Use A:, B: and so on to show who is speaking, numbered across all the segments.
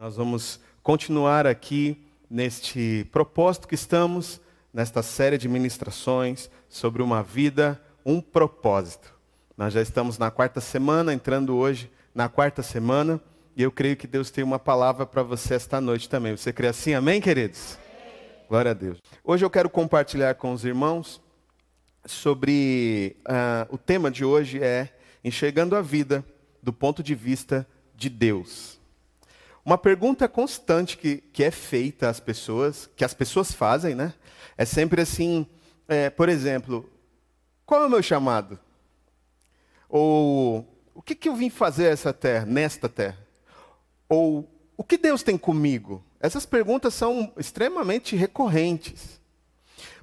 A: Nós vamos continuar aqui neste propósito que estamos, nesta série de ministrações sobre uma vida, um propósito. Nós já estamos na quarta semana, entrando hoje na quarta semana, e eu creio que Deus tem uma palavra para você esta noite também. Você crê assim? Amém, queridos? Glória a Deus. Hoje eu quero compartilhar com os irmãos sobre. Uh, o tema de hoje é Enxergando a Vida do ponto de vista de Deus. Uma pergunta constante que, que é feita às pessoas, que as pessoas fazem, né? É sempre assim, é, por exemplo, qual é o meu chamado? Ou o que, que eu vim fazer essa terra, nesta terra? Ou o que Deus tem comigo? Essas perguntas são extremamente recorrentes.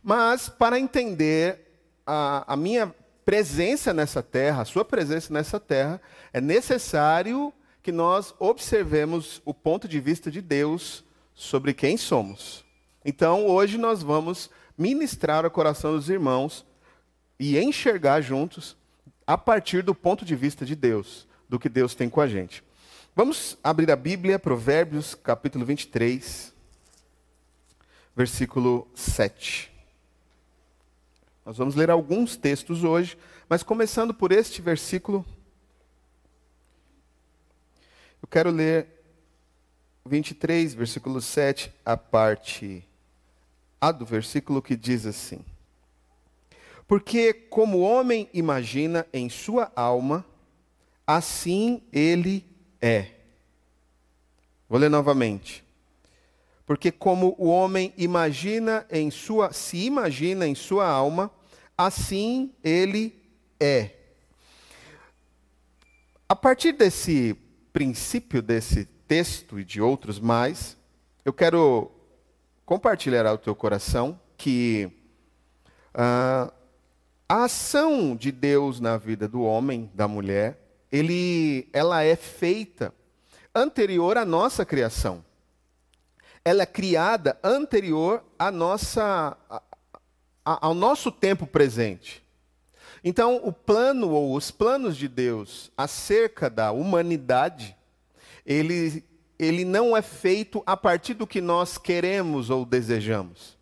A: Mas para entender a, a minha presença nessa terra, a sua presença nessa terra, é necessário que nós observemos o ponto de vista de Deus sobre quem somos. Então, hoje nós vamos ministrar o coração dos irmãos e enxergar juntos a partir do ponto de vista de Deus, do que Deus tem com a gente. Vamos abrir a Bíblia, Provérbios, capítulo 23, versículo 7. Nós vamos ler alguns textos hoje, mas começando por este versículo eu quero ler 23, versículo 7, a parte A do versículo que diz assim: Porque como o homem imagina em sua alma, assim ele é. Vou ler novamente. Porque como o homem imagina em sua, se imagina em sua alma, assim ele é. A partir desse princípio desse texto e de outros mais, eu quero compartilhar ao teu coração que uh, a ação de Deus na vida do homem, da mulher, ele, ela é feita anterior à nossa criação. Ela é criada anterior à nossa, a, a, ao nosso tempo presente. Então, o plano ou os planos de Deus acerca da humanidade, ele, ele não é feito a partir do que nós queremos ou desejamos.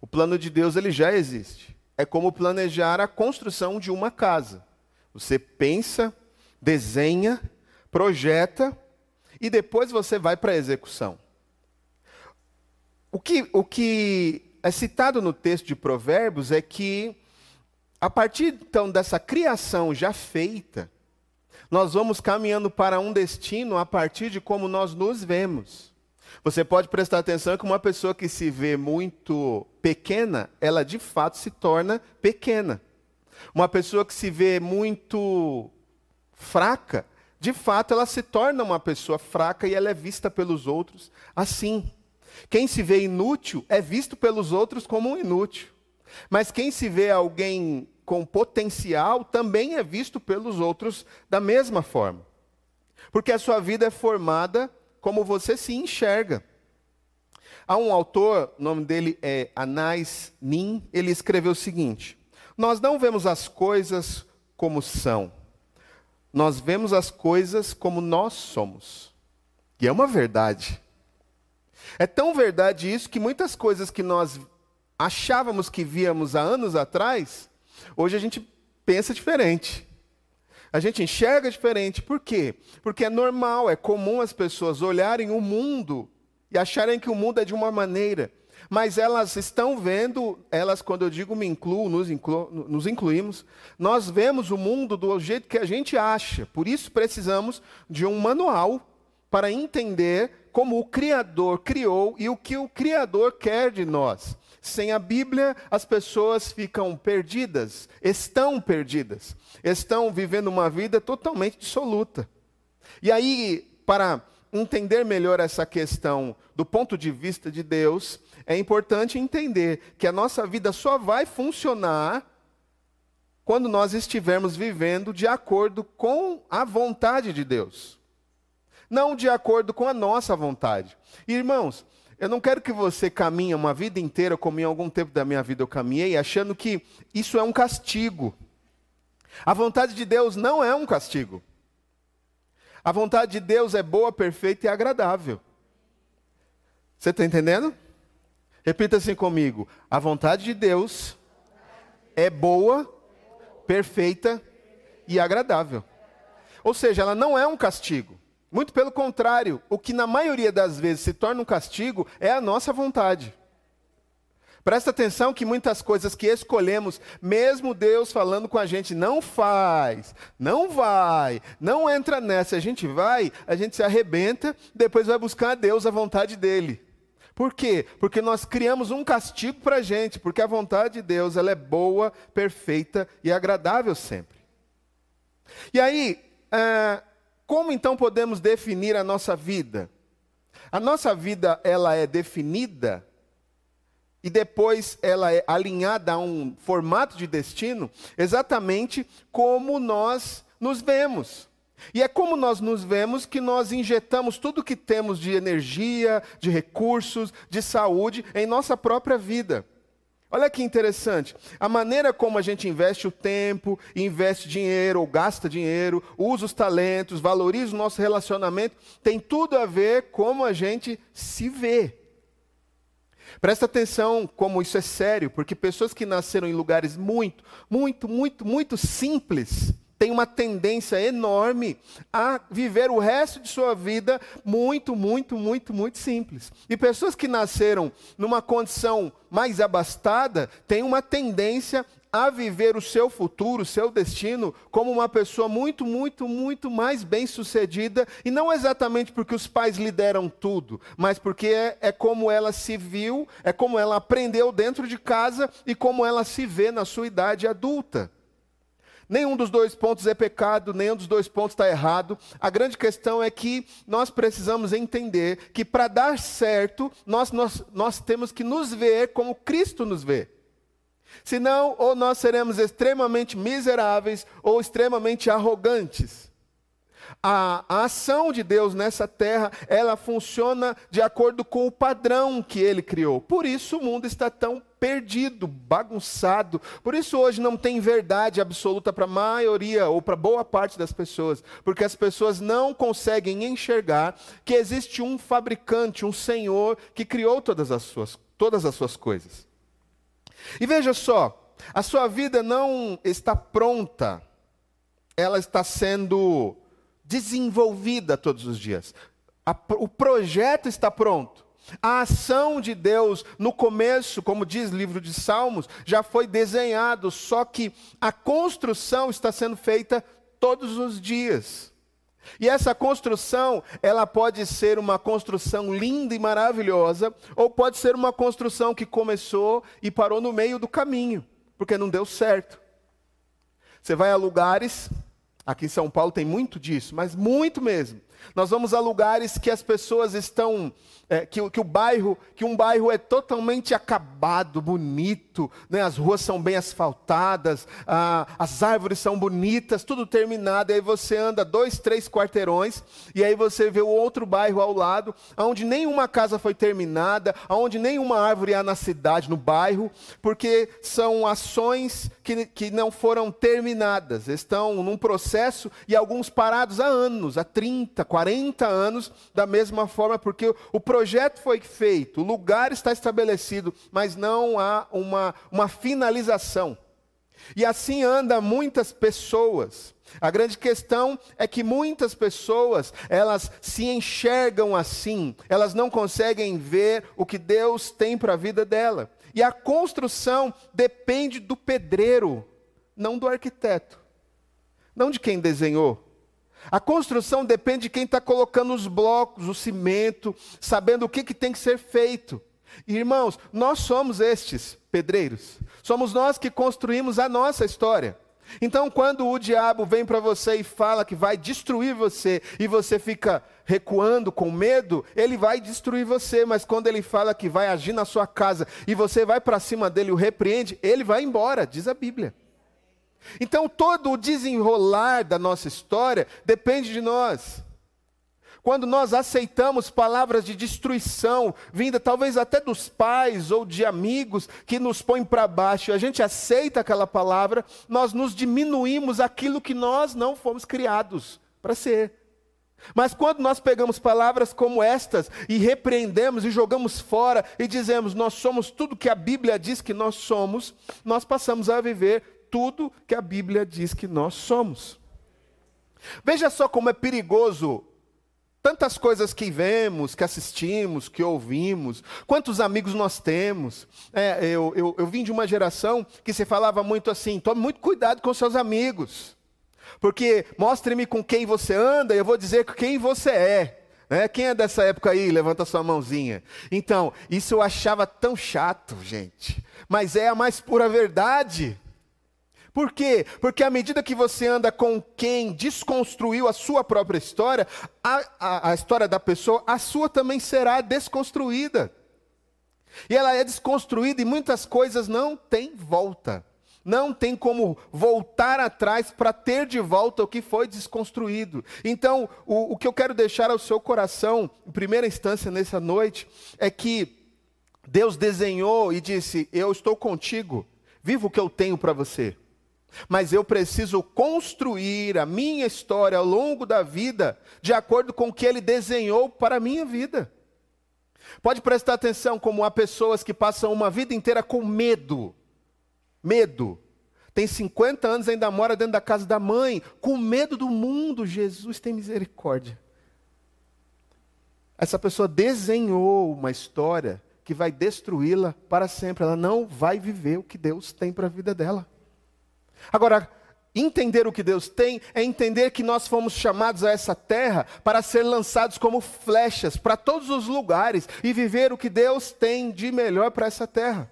A: O plano de Deus ele já existe. É como planejar a construção de uma casa. Você pensa, desenha, projeta e depois você vai para a execução. O que, o que é citado no texto de Provérbios é que a partir então dessa criação já feita, nós vamos caminhando para um destino a partir de como nós nos vemos. Você pode prestar atenção que uma pessoa que se vê muito pequena, ela de fato se torna pequena. Uma pessoa que se vê muito fraca, de fato ela se torna uma pessoa fraca e ela é vista pelos outros assim. Quem se vê inútil é visto pelos outros como um inútil. Mas quem se vê alguém com potencial também é visto pelos outros da mesma forma. Porque a sua vida é formada como você se enxerga. Há um autor, o nome dele é Anais Nin, ele escreveu o seguinte: Nós não vemos as coisas como são, nós vemos as coisas como nós somos. E é uma verdade. É tão verdade isso que muitas coisas que nós achávamos que víamos há anos atrás, hoje a gente pensa diferente. A gente enxerga diferente. Por quê? Porque é normal, é comum as pessoas olharem o mundo e acharem que o mundo é de uma maneira. Mas elas estão vendo, elas, quando eu digo me incluo, nos, inclu, nos incluímos, nós vemos o mundo do jeito que a gente acha. Por isso precisamos de um manual para entender como o Criador criou e o que o Criador quer de nós. Sem a Bíblia, as pessoas ficam perdidas, estão perdidas, estão vivendo uma vida totalmente dissoluta. E aí, para entender melhor essa questão do ponto de vista de Deus, é importante entender que a nossa vida só vai funcionar quando nós estivermos vivendo de acordo com a vontade de Deus, não de acordo com a nossa vontade. Irmãos, eu não quero que você caminhe uma vida inteira, como em algum tempo da minha vida eu caminhei, achando que isso é um castigo. A vontade de Deus não é um castigo. A vontade de Deus é boa, perfeita e agradável. Você está entendendo? Repita assim comigo: a vontade de Deus é boa, perfeita e agradável. Ou seja, ela não é um castigo. Muito pelo contrário, o que na maioria das vezes se torna um castigo é a nossa vontade. Presta atenção que muitas coisas que escolhemos, mesmo Deus falando com a gente, não faz, não vai, não entra nessa, a gente vai, a gente se arrebenta, depois vai buscar a Deus a vontade dele. Por quê? Porque nós criamos um castigo para a gente, porque a vontade de Deus ela é boa, perfeita e agradável sempre. E aí, é, como então podemos definir a nossa vida? A nossa vida ela é definida e depois ela é alinhada a um formato de destino, exatamente como nós nos vemos. E é como nós nos vemos que nós injetamos tudo que temos de energia, de recursos, de saúde em nossa própria vida. Olha que interessante. A maneira como a gente investe o tempo, investe dinheiro ou gasta dinheiro, usa os talentos, valoriza o nosso relacionamento, tem tudo a ver como a gente se vê. Presta atenção como isso é sério, porque pessoas que nasceram em lugares muito, muito, muito, muito simples, têm uma tendência enorme a viver o resto de sua vida muito, muito, muito, muito simples. E pessoas que nasceram numa condição mais abastada têm uma tendência a viver o seu futuro, o seu destino, como uma pessoa muito, muito, muito mais bem-sucedida, e não exatamente porque os pais lhe deram tudo, mas porque é, é, como ela se viu, é como ela aprendeu dentro de casa e como ela se vê na sua idade adulta. Nenhum dos dois pontos é pecado, nenhum dos dois pontos está errado. A grande questão é que nós precisamos entender que para dar certo, nós, nós, nós temos que nos ver como Cristo nos vê. Senão, ou nós seremos extremamente miseráveis ou extremamente arrogantes. A, a, ação de Deus nessa terra, ela funciona de acordo com o padrão que ele criou. Por isso o mundo está tão perdido, bagunçado. Por isso hoje não tem verdade absoluta para a maioria ou para boa parte das pessoas, porque as pessoas não conseguem enxergar que existe um fabricante, um Senhor que criou todas as suas, todas as suas coisas. E veja só, a sua vida não está pronta, ela está sendo desenvolvida todos os dias. A, o projeto está pronto. A ação de Deus no começo, como diz o livro de Salmos, já foi desenhado, só que a construção está sendo feita todos os dias. E essa construção, ela pode ser uma construção linda e maravilhosa, ou pode ser uma construção que começou e parou no meio do caminho, porque não deu certo. Você vai a lugares, aqui em São Paulo tem muito disso, mas muito mesmo. Nós vamos a lugares que as pessoas estão é, que, que, o bairro, que um bairro é totalmente acabado, bonito, né? as ruas são bem asfaltadas, as árvores são bonitas, tudo terminado, e aí você anda dois, três quarteirões, e aí você vê o outro bairro ao lado, onde nenhuma casa foi terminada, onde nenhuma árvore há na cidade, no bairro, porque são ações que, que não foram terminadas, estão num processo, e alguns parados há anos, há 30, 40 anos, da mesma forma, porque o projeto foi feito, o lugar está estabelecido, mas não há uma, uma finalização. E assim anda muitas pessoas. A grande questão é que muitas pessoas, elas se enxergam assim, elas não conseguem ver o que Deus tem para a vida dela. E a construção depende do pedreiro, não do arquiteto, não de quem desenhou. A construção depende de quem está colocando os blocos, o cimento, sabendo o que, que tem que ser feito. irmãos, nós somos estes pedreiros. Somos nós que construímos a nossa história. Então, quando o diabo vem para você e fala que vai destruir você, e você fica recuando com medo, ele vai destruir você. Mas quando ele fala que vai agir na sua casa e você vai para cima dele e o repreende, ele vai embora, diz a Bíblia. Então, todo o desenrolar da nossa história depende de nós. Quando nós aceitamos palavras de destruição, vinda talvez até dos pais ou de amigos que nos põem para baixo, e a gente aceita aquela palavra, nós nos diminuímos aquilo que nós não fomos criados para ser. Mas quando nós pegamos palavras como estas e repreendemos e jogamos fora e dizemos nós somos tudo que a Bíblia diz que nós somos, nós passamos a viver tudo que a Bíblia diz que nós somos. Veja só como é perigoso tantas coisas que vemos, que assistimos, que ouvimos, quantos amigos nós temos. É, eu, eu, eu vim de uma geração que se falava muito assim: tome muito cuidado com seus amigos. Porque mostre-me com quem você anda e eu vou dizer quem você é. Né? Quem é dessa época aí? Levanta sua mãozinha. Então, isso eu achava tão chato, gente. Mas é a mais pura verdade. Por quê? Porque à medida que você anda com quem desconstruiu a sua própria história, a, a, a história da pessoa, a sua também será desconstruída. E ela é desconstruída e muitas coisas não têm volta. Não tem como voltar atrás para ter de volta o que foi desconstruído. Então, o, o que eu quero deixar ao seu coração, em primeira instância nessa noite, é que Deus desenhou e disse: Eu estou contigo, viva o que eu tenho para você. Mas eu preciso construir a minha história ao longo da vida de acordo com o que Ele desenhou para a minha vida. Pode prestar atenção como há pessoas que passam uma vida inteira com medo Medo. Tem 50 anos, ainda mora dentro da casa da mãe, com medo do mundo. Jesus tem misericórdia. Essa pessoa desenhou uma história que vai destruí-la para sempre. Ela não vai viver o que Deus tem para a vida dela. Agora, entender o que Deus tem é entender que nós fomos chamados a essa terra para ser lançados como flechas para todos os lugares e viver o que Deus tem de melhor para essa terra.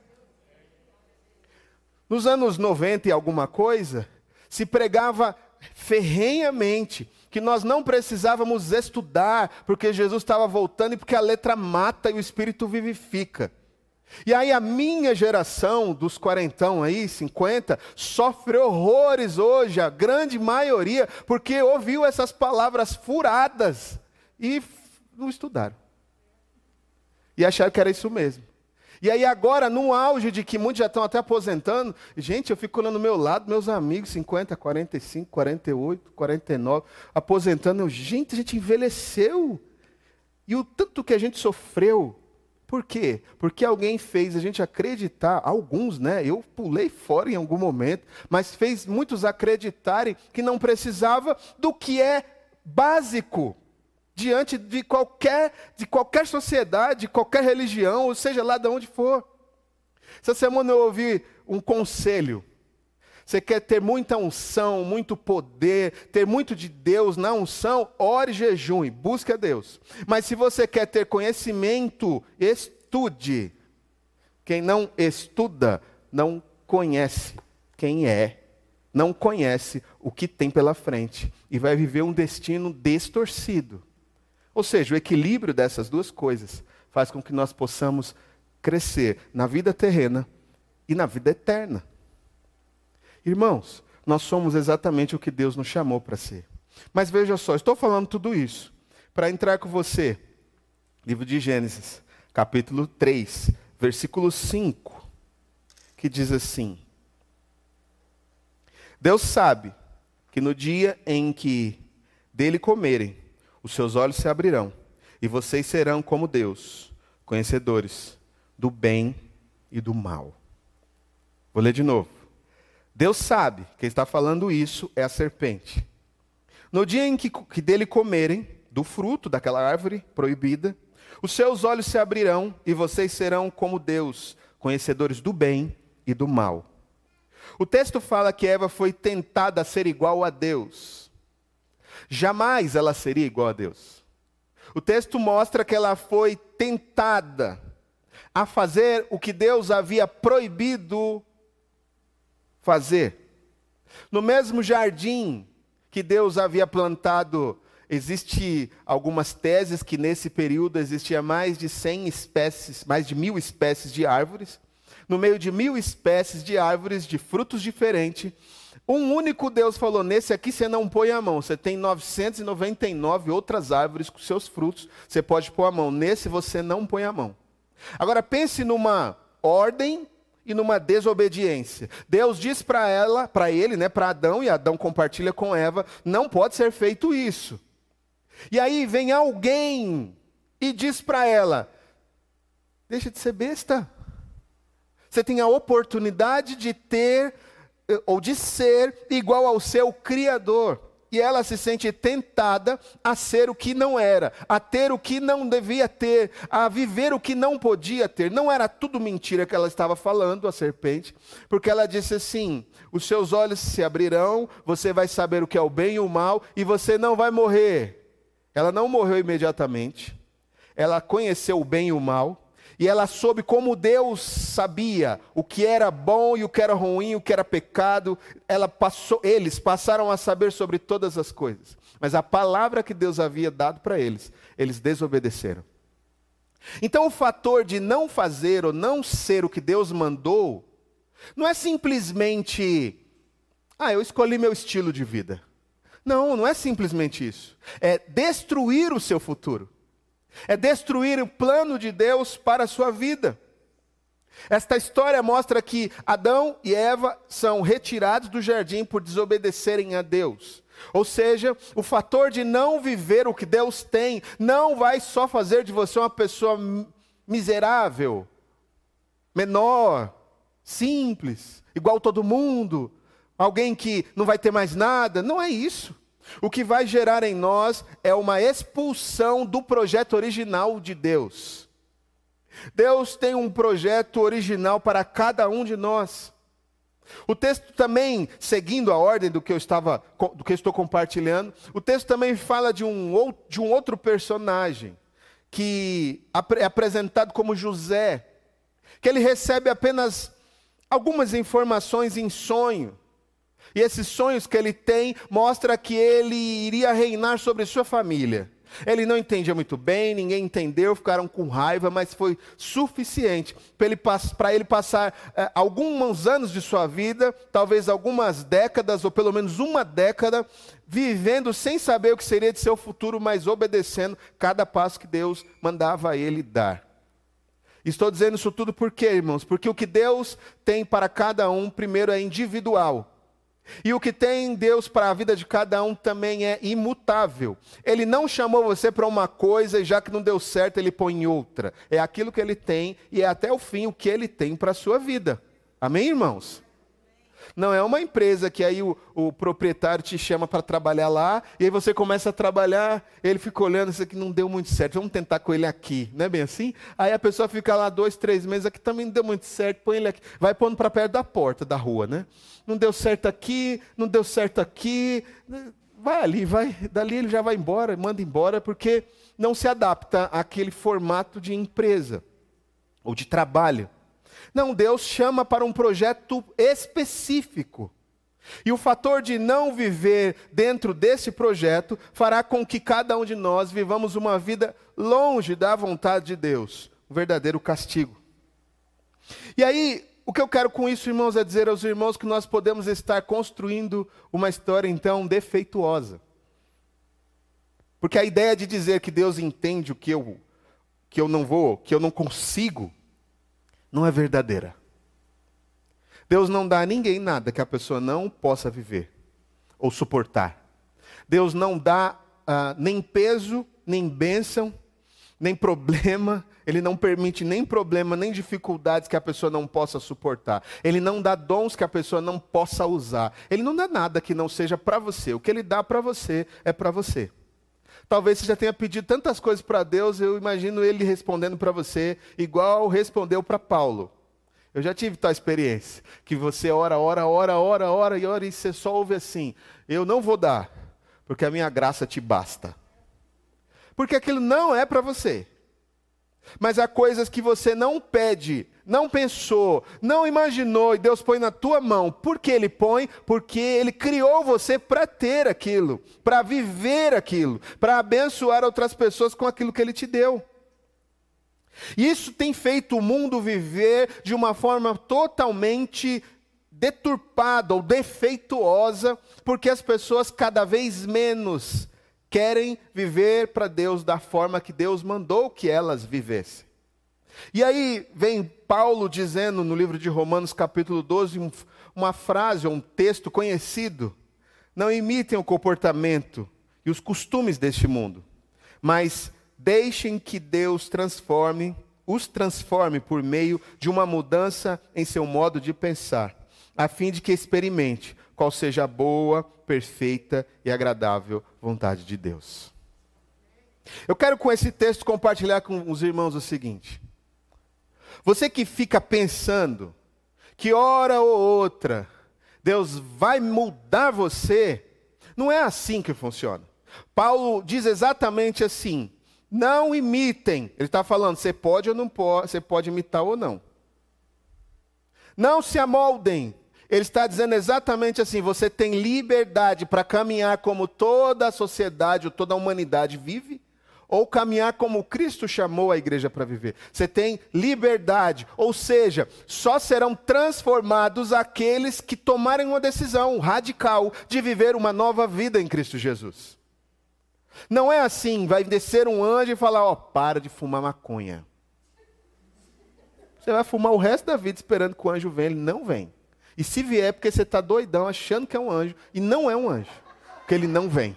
A: Nos anos 90 e alguma coisa, se pregava ferrenhamente que nós não precisávamos estudar, porque Jesus estava voltando e porque a letra mata e o espírito vivifica. E aí a minha geração dos quarentão aí, 50, sofre horrores hoje, a grande maioria, porque ouviu essas palavras furadas e não estudaram. E acharam que era isso mesmo. E aí agora, no auge de que muitos já estão até aposentando, gente, eu fico olhando no meu lado, meus amigos, 50, 45, 48, 49, aposentando, eu, gente, a gente envelheceu. E o tanto que a gente sofreu. Por quê? Porque alguém fez a gente acreditar, alguns, né? Eu pulei fora em algum momento, mas fez muitos acreditarem que não precisava do que é básico diante de qualquer, de qualquer sociedade, qualquer religião, ou seja lá de onde for. Essa semana eu ouvi um conselho. Você quer ter muita unção, muito poder, ter muito de Deus na unção, ore jejum, busque a Deus. Mas se você quer ter conhecimento, estude. Quem não estuda, não conhece quem é, não conhece o que tem pela frente e vai viver um destino distorcido. Ou seja, o equilíbrio dessas duas coisas faz com que nós possamos crescer na vida terrena e na vida eterna. Irmãos, nós somos exatamente o que Deus nos chamou para ser. Mas veja só, estou falando tudo isso para entrar com você. Livro de Gênesis, capítulo 3, versículo 5, que diz assim: Deus sabe que no dia em que dele comerem, os seus olhos se abrirão, e vocês serão como Deus, conhecedores do bem e do mal. Vou ler de novo. Deus sabe, quem está falando isso é a serpente. No dia em que, que dele comerem do fruto daquela árvore proibida, os seus olhos se abrirão e vocês serão como Deus, conhecedores do bem e do mal. O texto fala que Eva foi tentada a ser igual a Deus. Jamais ela seria igual a Deus. O texto mostra que ela foi tentada a fazer o que Deus havia proibido fazer. No mesmo jardim que Deus havia plantado, existe algumas teses que nesse período existia mais de 100 espécies, mais de mil espécies de árvores. No meio de mil espécies de árvores de frutos diferentes, um único Deus falou: nesse aqui você não põe a mão. Você tem 999 outras árvores com seus frutos, você pode pôr a mão. Nesse você não põe a mão. Agora pense numa ordem e numa desobediência. Deus diz para ela, para ele, né, para Adão, e Adão compartilha com Eva: não pode ser feito isso. E aí vem alguém e diz para ela: Deixa de ser besta. Você tem a oportunidade de ter ou de ser igual ao seu Criador. E ela se sente tentada a ser o que não era, a ter o que não devia ter, a viver o que não podia ter. Não era tudo mentira que ela estava falando, a serpente, porque ela disse assim: os seus olhos se abrirão, você vai saber o que é o bem e o mal, e você não vai morrer. Ela não morreu imediatamente, ela conheceu o bem e o mal, e ela soube como Deus sabia o que era bom e o que era ruim, o que era pecado. Ela passou, eles passaram a saber sobre todas as coisas. Mas a palavra que Deus havia dado para eles, eles desobedeceram. Então o fator de não fazer ou não ser o que Deus mandou, não é simplesmente, ah, eu escolhi meu estilo de vida. Não, não é simplesmente isso. É destruir o seu futuro é destruir o plano de Deus para a sua vida. Esta história mostra que Adão e Eva são retirados do jardim por desobedecerem a Deus. Ou seja, o fator de não viver o que Deus tem não vai só fazer de você uma pessoa miserável, menor, simples, igual todo mundo, alguém que não vai ter mais nada. Não é isso. O que vai gerar em nós é uma expulsão do projeto original de Deus. Deus tem um projeto original para cada um de nós. O texto também, seguindo a ordem do que eu estava, do que estou compartilhando, o texto também fala de um, de um outro personagem que é apresentado como José, que ele recebe apenas algumas informações em sonho. E esses sonhos que ele tem mostra que ele iria reinar sobre sua família. Ele não entendia muito bem, ninguém entendeu, ficaram com raiva, mas foi suficiente para ele, ele, passar é, alguns anos de sua vida, talvez algumas décadas, ou pelo menos uma década, vivendo sem saber o que seria de seu futuro, mas obedecendo cada passo que Deus mandava a ele dar. Estou dizendo isso tudo por quê, irmãos? Porque o que Deus tem para cada um, primeiro, é individual. E o que tem Deus para a vida de cada um também é imutável. Ele não chamou você para uma coisa e já que não deu certo, ele põe em outra. É aquilo que ele tem e é até o fim o que ele tem para a sua vida. Amém, irmãos? Não é uma empresa que aí o, o proprietário te chama para trabalhar lá, e aí você começa a trabalhar, ele fica olhando, isso aqui não deu muito certo, vamos tentar com ele aqui. Não é bem assim? Aí a pessoa fica lá dois, três meses, aqui também não deu muito certo, põe ele aqui. Vai pondo para perto da porta da rua, né? Não deu certo aqui, não deu certo aqui. Vai ali, vai, dali ele já vai embora, manda embora, porque não se adapta àquele formato de empresa ou de trabalho. Não, Deus chama para um projeto específico. E o fator de não viver dentro desse projeto fará com que cada um de nós vivamos uma vida longe da vontade de Deus, um verdadeiro castigo. E aí, o que eu quero com isso, irmãos, é dizer aos irmãos que nós podemos estar construindo uma história então defeituosa. Porque a ideia de dizer que Deus entende o que eu que eu não vou, que eu não consigo, não é verdadeira. Deus não dá a ninguém nada que a pessoa não possa viver ou suportar. Deus não dá uh, nem peso, nem bênção, nem problema, Ele não permite nem problema, nem dificuldades que a pessoa não possa suportar. Ele não dá dons que a pessoa não possa usar. Ele não dá nada que não seja para você. O que Ele dá para você é para você. Talvez você já tenha pedido tantas coisas para Deus, eu imagino ele respondendo para você, igual respondeu para Paulo. Eu já tive tal experiência, que você ora, ora, ora, ora, ora e ora e você só ouve assim: eu não vou dar, porque a minha graça te basta. Porque aquilo não é para você. Mas há coisas que você não pede, não pensou, não imaginou e Deus põe na tua mão. Por que Ele põe? Porque Ele criou você para ter aquilo, para viver aquilo, para abençoar outras pessoas com aquilo que Ele te deu. Isso tem feito o mundo viver de uma forma totalmente deturpada ou defeituosa, porque as pessoas cada vez menos querem viver para Deus da forma que Deus mandou que elas vivessem. E aí vem Paulo dizendo no livro de Romanos, capítulo 12, uma frase, um texto conhecido: Não imitem o comportamento e os costumes deste mundo. Mas deixem que Deus transforme, os transforme por meio de uma mudança em seu modo de pensar, a fim de que experimente qual seja a boa, perfeita e agradável vontade de Deus. Eu quero com esse texto compartilhar com os irmãos o seguinte: você que fica pensando que hora ou outra Deus vai mudar você, não é assim que funciona. Paulo diz exatamente assim: não imitem. Ele está falando, você pode ou não pode, você pode imitar ou não. Não se amoldem. Ele está dizendo exatamente assim: você tem liberdade para caminhar como toda a sociedade ou toda a humanidade vive, ou caminhar como Cristo chamou a igreja para viver. Você tem liberdade, ou seja, só serão transformados aqueles que tomarem uma decisão radical de viver uma nova vida em Cristo Jesus. Não é assim, vai descer um anjo e falar: ó, oh, para de fumar maconha. Você vai fumar o resto da vida esperando que o anjo venha, ele não vem. E se vier, é porque você está doidão achando que é um anjo, e não é um anjo, porque ele não vem.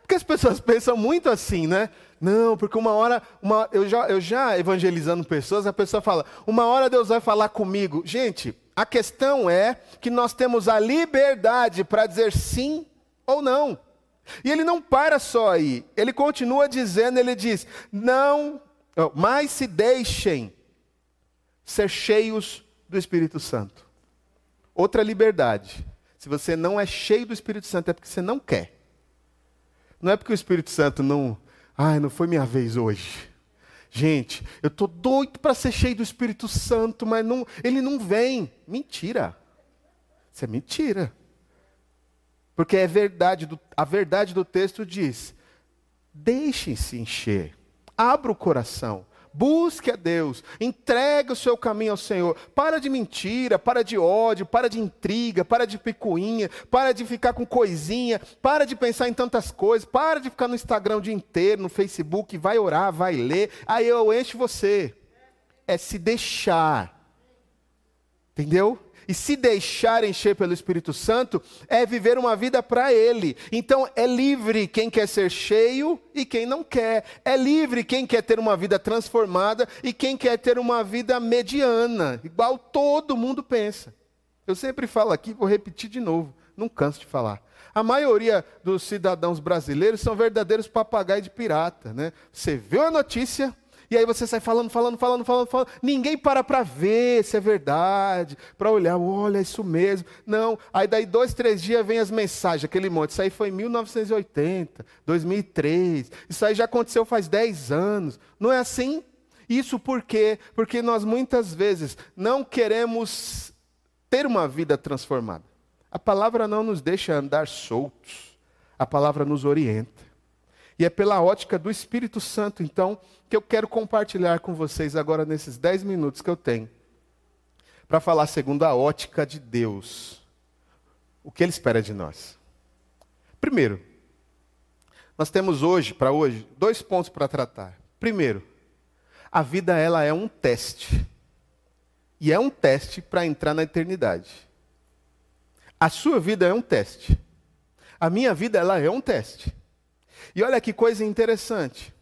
A: Porque as pessoas pensam muito assim, né? Não, porque uma hora, uma, eu, já, eu já evangelizando pessoas, a pessoa fala, uma hora Deus vai falar comigo. Gente, a questão é que nós temos a liberdade para dizer sim ou não. E ele não para só aí, ele continua dizendo, ele diz, não, mas se deixem ser cheios do Espírito Santo. Outra liberdade. Se você não é cheio do Espírito Santo, é porque você não quer. Não é porque o Espírito Santo não. Ai, não foi minha vez hoje. Gente, eu estou doido para ser cheio do Espírito Santo, mas não, ele não vem. Mentira. Isso é mentira. Porque é verdade, a verdade do texto diz: deixem-se encher, abra o coração, Busque a Deus, entregue o seu caminho ao Senhor. Para de mentira, para de ódio, para de intriga, para de picuinha, para de ficar com coisinha, para de pensar em tantas coisas, para de ficar no Instagram o dia inteiro, no Facebook, vai orar, vai ler. Aí eu encho você. É se deixar. Entendeu? E se deixar encher pelo Espírito Santo é viver uma vida para Ele. Então é livre quem quer ser cheio e quem não quer. É livre quem quer ter uma vida transformada e quem quer ter uma vida mediana, igual todo mundo pensa. Eu sempre falo aqui, vou repetir de novo, não canso de falar. A maioria dos cidadãos brasileiros são verdadeiros papagaios de pirata, né? Você vê a notícia, e aí você sai falando, falando, falando, falando, falando. Ninguém para para ver se é verdade, para olhar, olha, é isso mesmo. Não. Aí daí dois, três dias vem as mensagens, aquele monte. Isso aí foi em 1980, 2003. Isso aí já aconteceu faz 10 anos. Não é assim? Isso por quê? Porque nós muitas vezes não queremos ter uma vida transformada. A palavra não nos deixa andar soltos. A palavra nos orienta. E é pela ótica do Espírito Santo, então, que eu quero compartilhar com vocês agora nesses dez minutos que eu tenho, para falar segundo a ótica de Deus, o que Ele espera de nós. Primeiro, nós temos hoje, para hoje, dois pontos para tratar. Primeiro, a vida ela é um teste. E é um teste para entrar na eternidade. A sua vida é um teste. A minha vida ela é um teste. E olha que coisa interessante.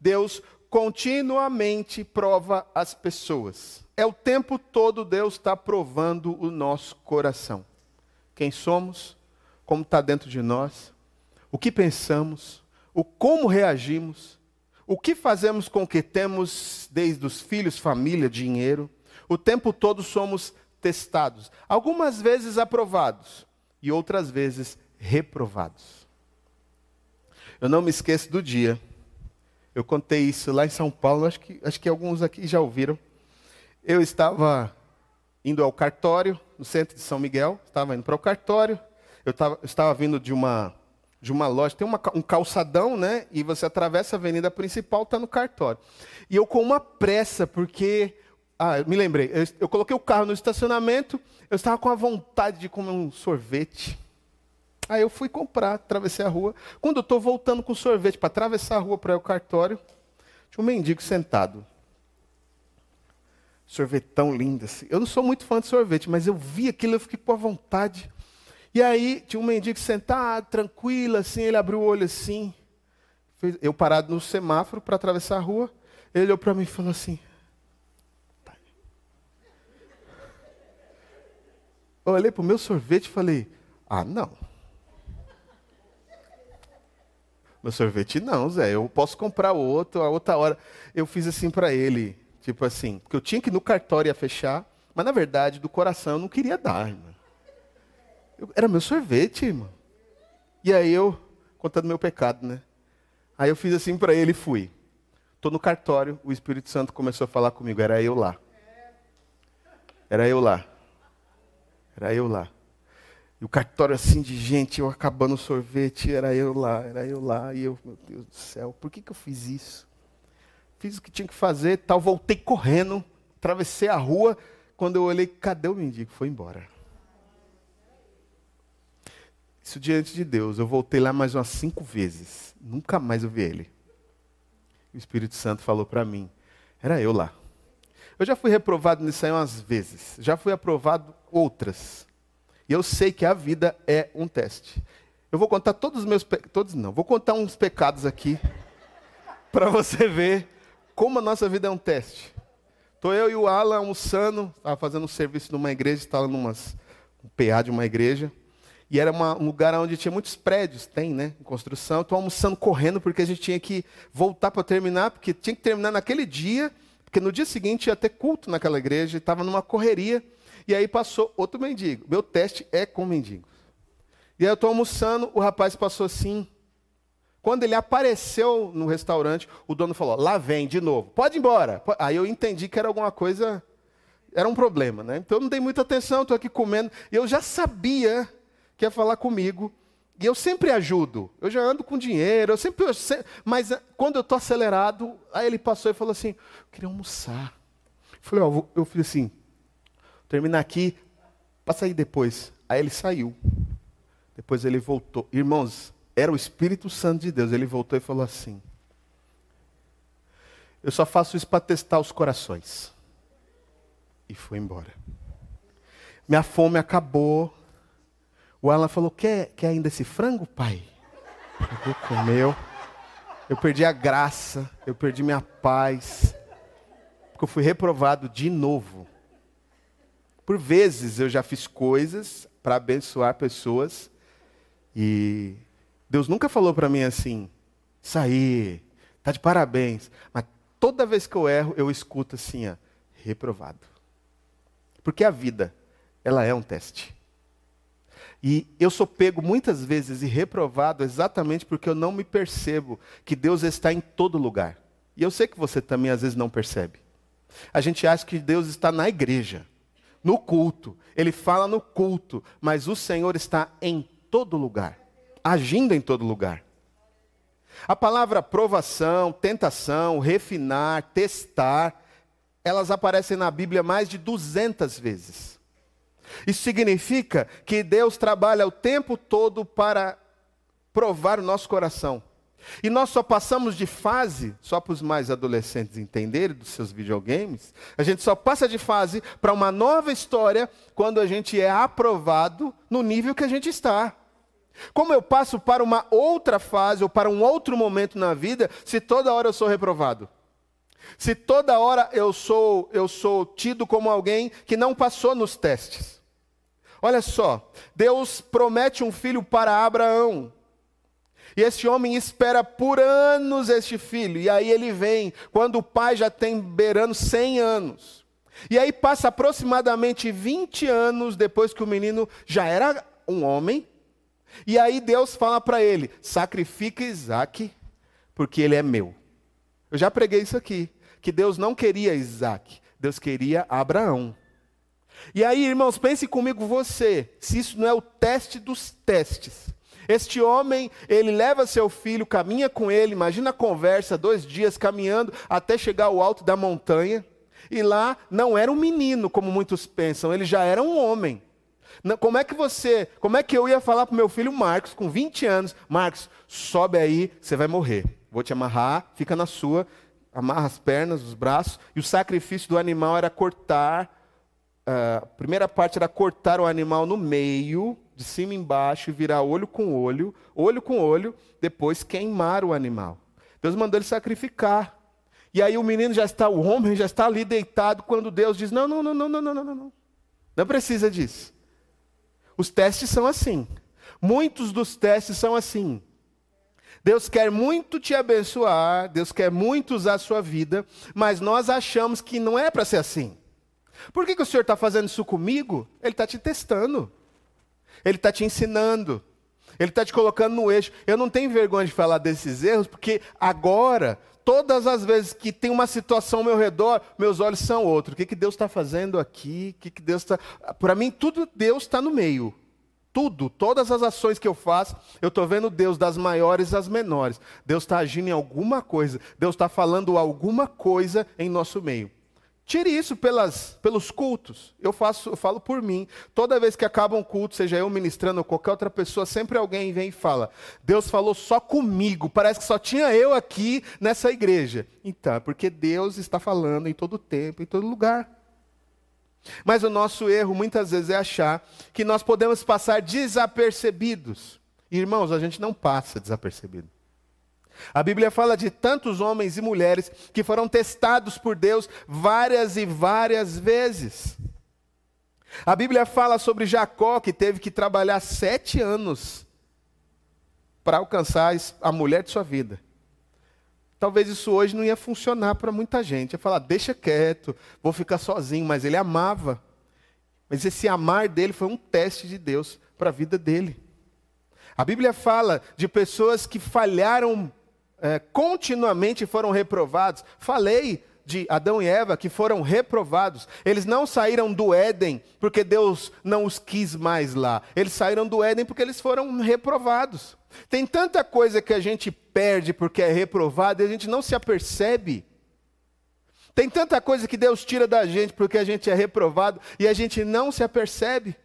A: Deus continuamente prova as pessoas. É o tempo todo Deus está provando o nosso coração. Quem somos, como está dentro de nós, o que pensamos, o como reagimos, o que fazemos com o que temos, desde os filhos, família, dinheiro. O tempo todo somos testados. Algumas vezes aprovados e outras vezes reprovados. Eu não me esqueço do dia. Eu contei isso lá em São Paulo, acho que, acho que alguns aqui já ouviram. Eu estava indo ao cartório, no centro de São Miguel, estava indo para o cartório. Eu, tava, eu estava vindo de uma, de uma loja, tem uma, um calçadão, né? E você atravessa a avenida principal, está no cartório. E eu com uma pressa, porque. Ah, me lembrei, eu, eu coloquei o carro no estacionamento, eu estava com a vontade de comer um sorvete. Aí eu fui comprar, atravessei a rua. Quando eu estou voltando com sorvete para atravessar a rua para ao cartório, tinha um mendigo sentado. Sorvetão lindo assim. Eu não sou muito fã de sorvete, mas eu vi aquilo, eu fiquei com a vontade. E aí tinha um mendigo sentado, tranquilo, assim, ele abriu o olho assim. Eu parado no semáforo para atravessar a rua. Ele olhou para mim e falou assim: Eu olhei para o meu sorvete e falei: Ah, não. Meu sorvete não, Zé. Eu posso comprar outro a outra hora. Eu fiz assim para ele, tipo assim, porque eu tinha que ir no cartório ia fechar, mas na verdade, do coração eu não queria dar, irmão. Era meu sorvete, irmão. E aí eu, contando meu pecado, né? Aí eu fiz assim para ele e fui. Estou no cartório, o Espírito Santo começou a falar comigo, era eu lá. Era eu lá. Era eu lá. E o cartório assim de gente, eu acabando o sorvete, era eu lá, era eu lá. E eu, meu Deus do céu, por que, que eu fiz isso? Fiz o que tinha que fazer, tal, voltei correndo, atravessei a rua. Quando eu olhei, cadê o mendigo? Foi embora. Isso diante de Deus. Eu voltei lá mais umas cinco vezes. Nunca mais eu vi ele. O Espírito Santo falou para mim. Era eu lá. Eu já fui reprovado nisso aí umas vezes. Já fui aprovado outras. E eu sei que a vida é um teste. Eu vou contar todos os meus pecados. Todos não. Vou contar uns pecados aqui. para você ver como a nossa vida é um teste. Estou eu e o Alan almoçando. Estava fazendo um serviço numa igreja. Estava num um PA de uma igreja. E era uma, um lugar onde tinha muitos prédios, tem, né? Em construção. Estou almoçando correndo porque a gente tinha que voltar para terminar, porque tinha que terminar naquele dia, porque no dia seguinte ia ter culto naquela igreja, estava numa correria. E aí passou outro mendigo. Meu teste é com mendigos. E aí eu estou almoçando, o rapaz passou assim. Quando ele apareceu no restaurante, o dono falou: lá vem de novo, pode ir embora. Aí eu entendi que era alguma coisa, era um problema, né? Então eu não dei muita atenção, estou aqui comendo. E eu já sabia que ia falar comigo. E eu sempre ajudo. Eu já ando com dinheiro, eu sempre. Mas eh, quando eu estou acelerado, aí ele passou e falou assim: eu queria almoçar. Eu falei: ó, eu fiz assim, terminar aqui, passa aí depois. Aí ele saiu. Depois ele voltou. Irmãos, era o Espírito Santo de Deus. Ele voltou e falou assim: Eu só faço isso para testar os corações. E foi embora. Minha fome acabou. O Alan falou: Quer, quer ainda esse frango, pai? Pegou, comeu. Eu perdi a graça, eu perdi minha paz. Porque eu fui reprovado de novo. Por vezes eu já fiz coisas para abençoar pessoas e Deus nunca falou para mim assim: "Isso aí, tá de parabéns". Mas toda vez que eu erro, eu escuto assim, ó, reprovado. Porque a vida, ela é um teste. E eu sou pego muitas vezes e reprovado exatamente porque eu não me percebo que Deus está em todo lugar. E eu sei que você também às vezes não percebe. A gente acha que Deus está na igreja no culto. Ele fala no culto, mas o Senhor está em todo lugar, agindo em todo lugar. A palavra provação, tentação, refinar, testar, elas aparecem na Bíblia mais de 200 vezes. Isso significa que Deus trabalha o tempo todo para provar o nosso coração. E nós só passamos de fase, só para os mais adolescentes entenderem dos seus videogames, a gente só passa de fase para uma nova história quando a gente é aprovado no nível que a gente está. Como eu passo para uma outra fase ou para um outro momento na vida se toda hora eu sou reprovado? Se toda hora eu sou eu sou tido como alguém que não passou nos testes. Olha só, Deus promete um filho para Abraão. E esse homem espera por anos este filho. E aí ele vem, quando o pai já tem beirando 100 anos. E aí passa aproximadamente 20 anos depois que o menino já era um homem. E aí Deus fala para ele: sacrifica Isaac, porque ele é meu. Eu já preguei isso aqui. Que Deus não queria Isaac, Deus queria Abraão. E aí, irmãos, pense comigo você, se isso não é o teste dos testes. Este homem, ele leva seu filho, caminha com ele, imagina a conversa, dois dias caminhando até chegar ao alto da montanha. E lá não era um menino, como muitos pensam, ele já era um homem. Como é que você, como é que eu ia falar para o meu filho Marcos, com 20 anos, Marcos, sobe aí, você vai morrer. Vou te amarrar, fica na sua, amarra as pernas, os braços, e o sacrifício do animal era cortar a primeira parte era cortar o animal no meio, de cima e embaixo, e virar olho com olho, olho com olho, depois queimar o animal. Deus mandou ele sacrificar. E aí o menino já está, o homem já está ali deitado, quando Deus diz: não, não, não, não, não, não, não, não. Não precisa disso. Os testes são assim. Muitos dos testes são assim. Deus quer muito te abençoar, Deus quer muito usar a sua vida, mas nós achamos que não é para ser assim. Por que, que o Senhor está fazendo isso comigo? Ele está te testando, Ele está te ensinando, Ele está te colocando no eixo. Eu não tenho vergonha de falar desses erros, porque agora, todas as vezes que tem uma situação ao meu redor, meus olhos são outros. O que, que Deus está fazendo aqui? O que, que Deus está. Para mim, tudo Deus está no meio. Tudo, todas as ações que eu faço, eu estou vendo Deus das maiores às menores. Deus está agindo em alguma coisa. Deus está falando alguma coisa em nosso meio. Tire isso pelas, pelos cultos. Eu, faço, eu falo por mim. Toda vez que acaba um culto, seja eu ministrando ou qualquer outra pessoa, sempre alguém vem e fala: Deus falou só comigo. Parece que só tinha eu aqui nessa igreja. Então, é porque Deus está falando em todo tempo, em todo lugar. Mas o nosso erro muitas vezes é achar que nós podemos passar desapercebidos. Irmãos, a gente não passa desapercebido. A Bíblia fala de tantos homens e mulheres que foram testados por Deus várias e várias vezes. A Bíblia fala sobre Jacó, que teve que trabalhar sete anos para alcançar a mulher de sua vida. Talvez isso hoje não ia funcionar para muita gente. Ia falar, deixa quieto, vou ficar sozinho. Mas ele amava. Mas esse amar dele foi um teste de Deus para a vida dele. A Bíblia fala de pessoas que falharam é, continuamente foram reprovados. Falei de Adão e Eva que foram reprovados. Eles não saíram do Éden porque Deus não os quis mais lá. Eles saíram do Éden porque eles foram reprovados. Tem tanta coisa que a gente perde porque é reprovado e a gente não se apercebe. Tem tanta coisa que Deus tira da gente porque a gente é reprovado e a gente não se apercebe.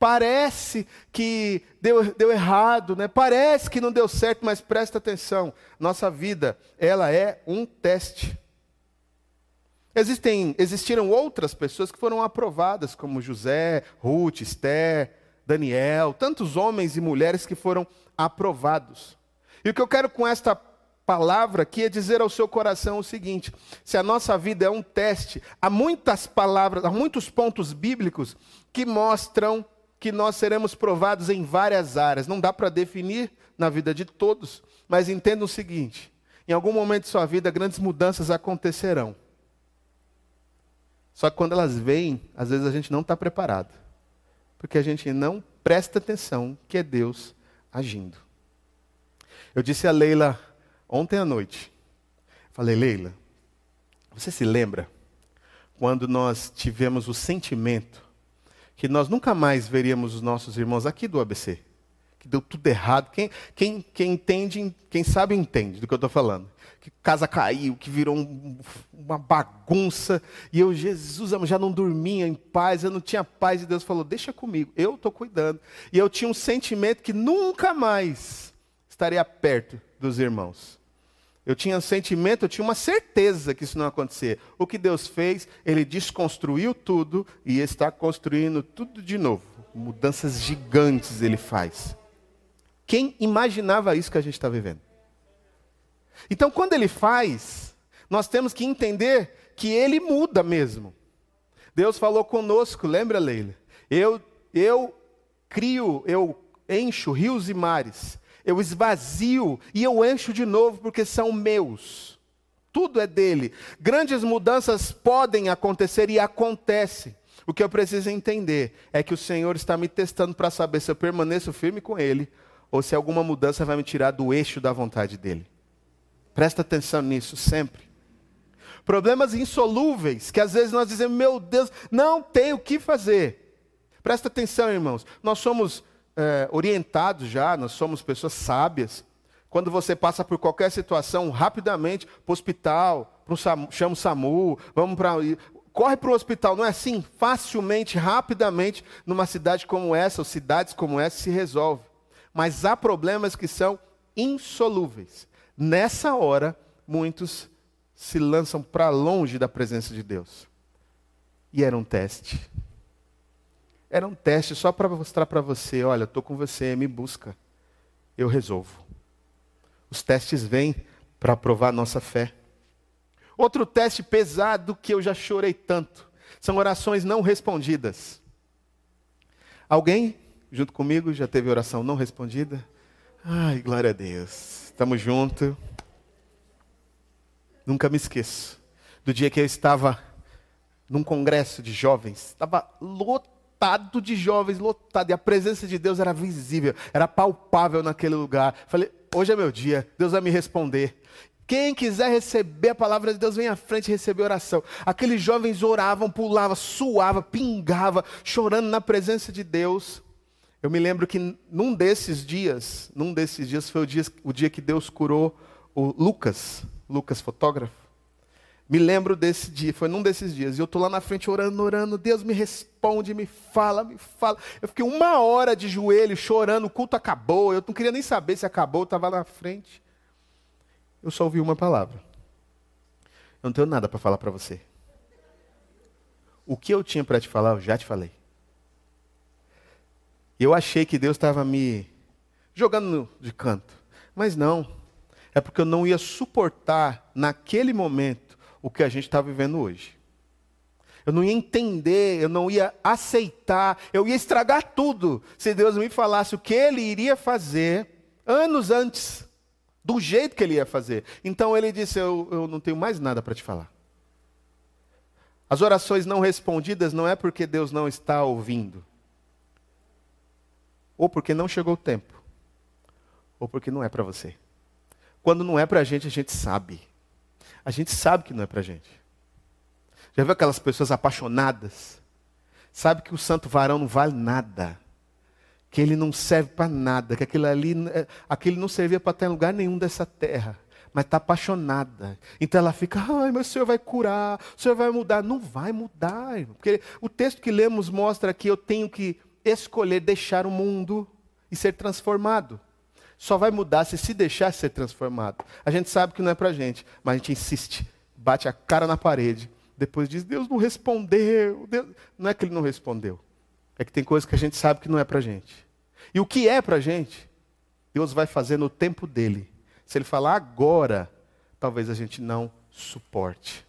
A: Parece que deu, deu errado, né? parece que não deu certo, mas presta atenção: nossa vida, ela é um teste. Existem, existiram outras pessoas que foram aprovadas, como José, Ruth, Esther, Daniel, tantos homens e mulheres que foram aprovados. E o que eu quero com esta palavra aqui é dizer ao seu coração o seguinte: se a nossa vida é um teste, há muitas palavras, há muitos pontos bíblicos que mostram que nós seremos provados em várias áreas. Não dá para definir na vida de todos, mas entenda o seguinte: em algum momento de sua vida, grandes mudanças acontecerão. Só que quando elas vêm, às vezes a gente não está preparado. Porque a gente não presta atenção que é Deus agindo. Eu disse a Leila ontem à noite. Falei, Leila, você se lembra quando nós tivemos o sentimento que nós nunca mais veríamos os nossos irmãos aqui do ABC? Que deu tudo errado. Quem, quem, quem entende, quem sabe entende do que eu estou falando que casa caiu, que virou um, uma bagunça. E eu, Jesus, já não dormia em paz, eu não tinha paz. E Deus falou: Deixa comigo, eu estou cuidando. E eu tinha um sentimento que nunca mais estaria perto dos irmãos. Eu tinha um sentimento, eu tinha uma certeza que isso não ia acontecer. O que Deus fez, Ele desconstruiu tudo e está construindo tudo de novo. Mudanças gigantes Ele faz. Quem imaginava isso que a gente está vivendo? Então, quando ele faz, nós temos que entender que ele muda mesmo. Deus falou conosco, lembra, Leila? Eu, eu crio, eu encho rios e mares, eu esvazio e eu encho de novo porque são meus. Tudo é dele. Grandes mudanças podem acontecer e acontecem. O que eu preciso entender é que o Senhor está me testando para saber se eu permaneço firme com Ele ou se alguma mudança vai me tirar do eixo da vontade dEle. Presta atenção nisso sempre. Problemas insolúveis, que às vezes nós dizemos, meu Deus, não tem o que fazer. Presta atenção, irmãos. Nós somos é, orientados já, nós somos pessoas sábias. Quando você passa por qualquer situação, rapidamente para o hospital, pro SAMU, chama o SAMU, vamos para. Corre para o hospital, não é assim? Facilmente, rapidamente, numa cidade como essa, ou cidades como essa, se resolve. Mas há problemas que são insolúveis. Nessa hora, muitos se lançam para longe da presença de Deus. E era um teste. Era um teste só para mostrar para você: olha, estou com você, me busca, eu resolvo. Os testes vêm para provar a nossa fé. Outro teste pesado que eu já chorei tanto são orações não respondidas. Alguém, junto comigo, já teve oração não respondida? Ai, glória a Deus. Estamos juntos. Nunca me esqueço do dia que eu estava num congresso de jovens. Estava lotado de jovens, lotado. E a presença de Deus era visível, era palpável naquele lugar. Falei, hoje é meu dia, Deus vai me responder. Quem quiser receber a palavra de Deus, vem à frente e receber oração. Aqueles jovens oravam, pulavam, suava, pingava, chorando na presença de Deus. Eu me lembro que num desses dias, num desses dias foi o dia, o dia que Deus curou o Lucas, Lucas fotógrafo. Me lembro desse dia, foi num desses dias. E eu estou lá na frente orando, orando. Deus me responde, me fala, me fala. Eu fiquei uma hora de joelho chorando, o culto acabou. Eu não queria nem saber se acabou, eu estava na frente. Eu só ouvi uma palavra. Eu não tenho nada para falar para você. O que eu tinha para te falar, eu já te falei. Eu achei que Deus estava me jogando de canto. Mas não. É porque eu não ia suportar, naquele momento, o que a gente está vivendo hoje. Eu não ia entender, eu não ia aceitar, eu ia estragar tudo se Deus me falasse o que Ele iria fazer anos antes, do jeito que Ele ia fazer. Então Ele disse: Eu, eu não tenho mais nada para te falar. As orações não respondidas não é porque Deus não está ouvindo, ou porque não chegou o tempo, ou porque não é para você. Quando não é para a gente, a gente sabe. A gente sabe que não é para gente. Já viu aquelas pessoas apaixonadas? Sabe que o santo varão não vale nada. Que ele não serve para nada. Que aquilo ali, é, não servia para estar em lugar nenhum dessa terra. Mas está apaixonada. Então ela fica, ai, mas o Senhor vai curar, o Senhor vai mudar. Não vai mudar. Porque o texto que lemos mostra que eu tenho que escolher deixar o mundo e ser transformado só vai mudar se se deixar ser transformado. A gente sabe que não é para gente, mas a gente insiste, bate a cara na parede, depois diz: Deus não respondeu. Deus... Não é que ele não respondeu, é que tem coisas que a gente sabe que não é para gente. E o que é para gente, Deus vai fazer no tempo dele. Se ele falar agora, talvez a gente não suporte.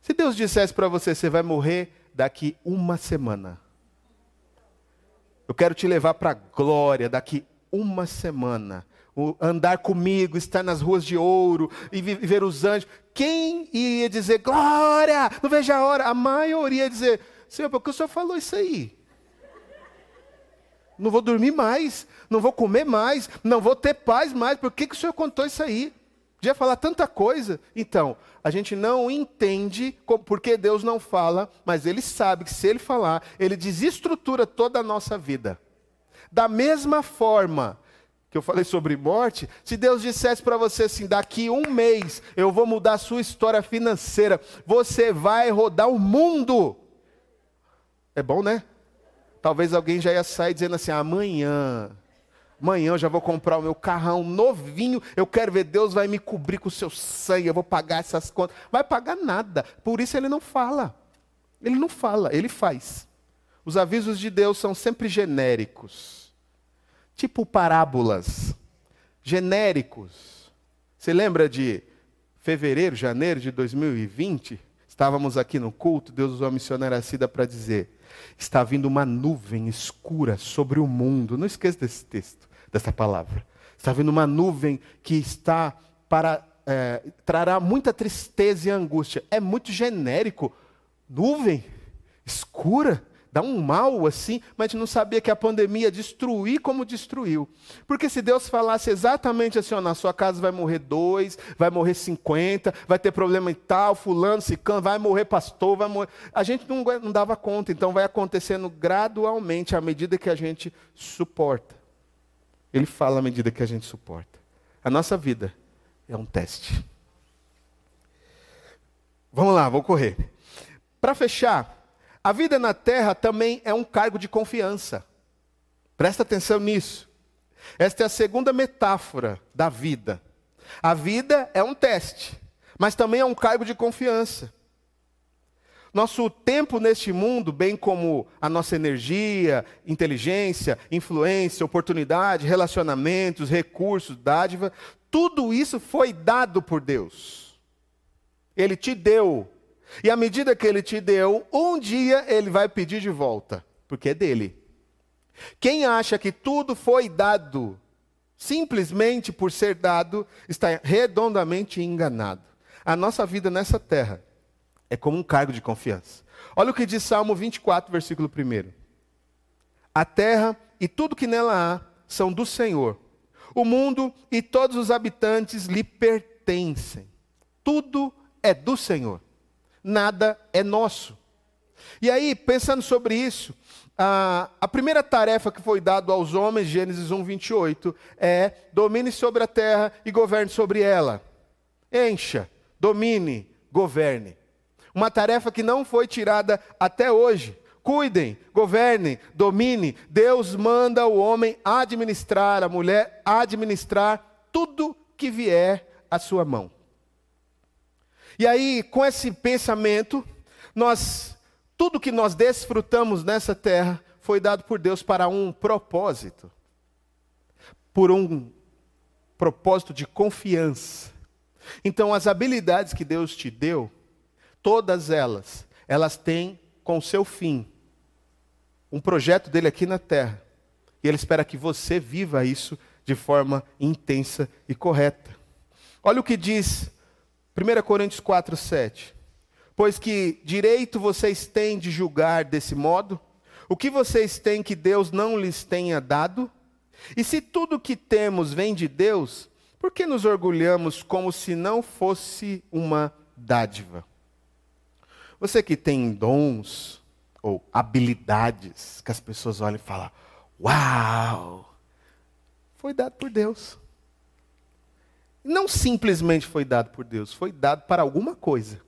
A: Se Deus dissesse para você, você vai morrer daqui uma semana. Eu quero te levar para a glória daqui uma semana. Andar comigo, estar nas ruas de ouro e ver os anjos. Quem ia dizer, glória, não veja a hora? A maioria ia dizer, Senhor, por que o Senhor falou isso aí? Não vou dormir mais, não vou comer mais, não vou ter paz mais. Por que, que o Senhor contou isso aí? Podia falar tanta coisa. Então, a gente não entende porque Deus não fala, mas Ele sabe que se Ele falar, Ele desestrutura toda a nossa vida. Da mesma forma que eu falei sobre morte, se Deus dissesse para você assim, daqui um mês eu vou mudar a sua história financeira, você vai rodar o mundo. É bom, né? Talvez alguém já ia sair dizendo assim, amanhã, amanhã eu já vou comprar o meu carrão novinho, eu quero ver Deus vai me cobrir com o seu sangue, eu vou pagar essas contas. Vai pagar nada, por isso ele não fala. Ele não fala, ele faz. Os avisos de Deus são sempre genéricos tipo parábolas, genéricos. Você lembra de fevereiro, janeiro de 2020? Estávamos aqui no culto, Deus usou a missionária Cida para dizer: está vindo uma nuvem escura sobre o mundo. Não esqueça desse texto, dessa palavra. Está vindo uma nuvem que está para é, trará muita tristeza e angústia. É muito genérico. Nuvem escura dá um mal assim, mas a gente não sabia que a pandemia ia destruir como destruiu. Porque se Deus falasse exatamente assim, ó, na sua casa vai morrer dois, vai morrer cinquenta, vai ter problema em tal, fulano, cicano, vai morrer pastor, vai morrer. A gente não, não dava conta, então vai acontecendo gradualmente à medida que a gente suporta. Ele fala à medida que a gente suporta. A nossa vida é um teste. Vamos lá, vou correr. Para fechar, a vida na terra também é um cargo de confiança. Presta atenção nisso. Esta é a segunda metáfora da vida. A vida é um teste, mas também é um cargo de confiança. Nosso tempo neste mundo, bem como a nossa energia, inteligência, influência, oportunidade, relacionamentos, recursos, dádiva, tudo isso foi dado por Deus. Ele te deu. E à medida que ele te deu, um dia ele vai pedir de volta, porque é dele. Quem acha que tudo foi dado simplesmente por ser dado, está redondamente enganado. A nossa vida nessa terra é como um cargo de confiança. Olha o que diz Salmo 24, versículo 1. A terra e tudo que nela há são do Senhor. O mundo e todos os habitantes lhe pertencem. Tudo é do Senhor. Nada é nosso. E aí, pensando sobre isso, a, a primeira tarefa que foi dada aos homens, Gênesis 1, 28, é: domine sobre a terra e governe sobre ela. Encha, domine, governe. Uma tarefa que não foi tirada até hoje. Cuidem, governem, domine. Deus manda o homem administrar, a mulher administrar tudo que vier à sua mão. E aí, com esse pensamento, nós tudo que nós desfrutamos nessa terra foi dado por Deus para um propósito. Por um propósito de confiança. Então, as habilidades que Deus te deu, todas elas, elas têm com seu fim um projeto dele aqui na terra. E ele espera que você viva isso de forma intensa e correta. Olha o que diz 1 Coríntios 4, 7. Pois que direito vocês têm de julgar desse modo? O que vocês têm que Deus não lhes tenha dado? E se tudo que temos vem de Deus, por que nos orgulhamos como se não fosse uma dádiva? Você que tem dons ou habilidades que as pessoas olham e falam: Uau! Foi dado por Deus. Não simplesmente foi dado por Deus, foi dado para alguma coisa.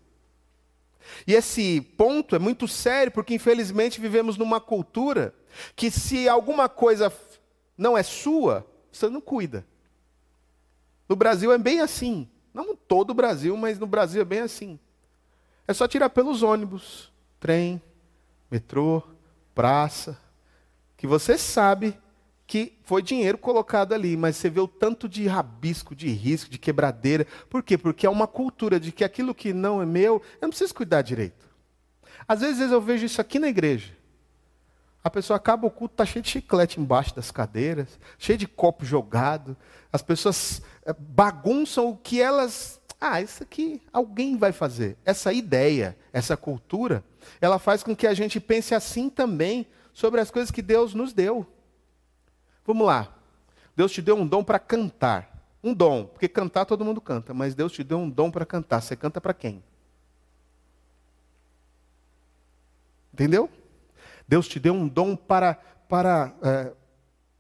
A: E esse ponto é muito sério, porque infelizmente vivemos numa cultura que se alguma coisa não é sua, você não cuida. No Brasil é bem assim. Não todo o Brasil, mas no Brasil é bem assim. É só tirar pelos ônibus, trem, metrô, praça, que você sabe que foi dinheiro colocado ali, mas você vê o tanto de rabisco, de risco, de quebradeira. Por quê? Porque é uma cultura de que aquilo que não é meu, eu não preciso cuidar direito. Às vezes eu vejo isso aqui na igreja. A pessoa acaba o culto, está cheio de chiclete embaixo das cadeiras, cheio de copo jogado. As pessoas eh, bagunçam o que elas. Ah, isso aqui alguém vai fazer. Essa ideia, essa cultura, ela faz com que a gente pense assim também sobre as coisas que Deus nos deu. Vamos lá. Deus te deu um dom para cantar. Um dom, porque cantar todo mundo canta, mas Deus te deu um dom para cantar. Você canta para quem? Entendeu? Deus te deu um dom para, para é,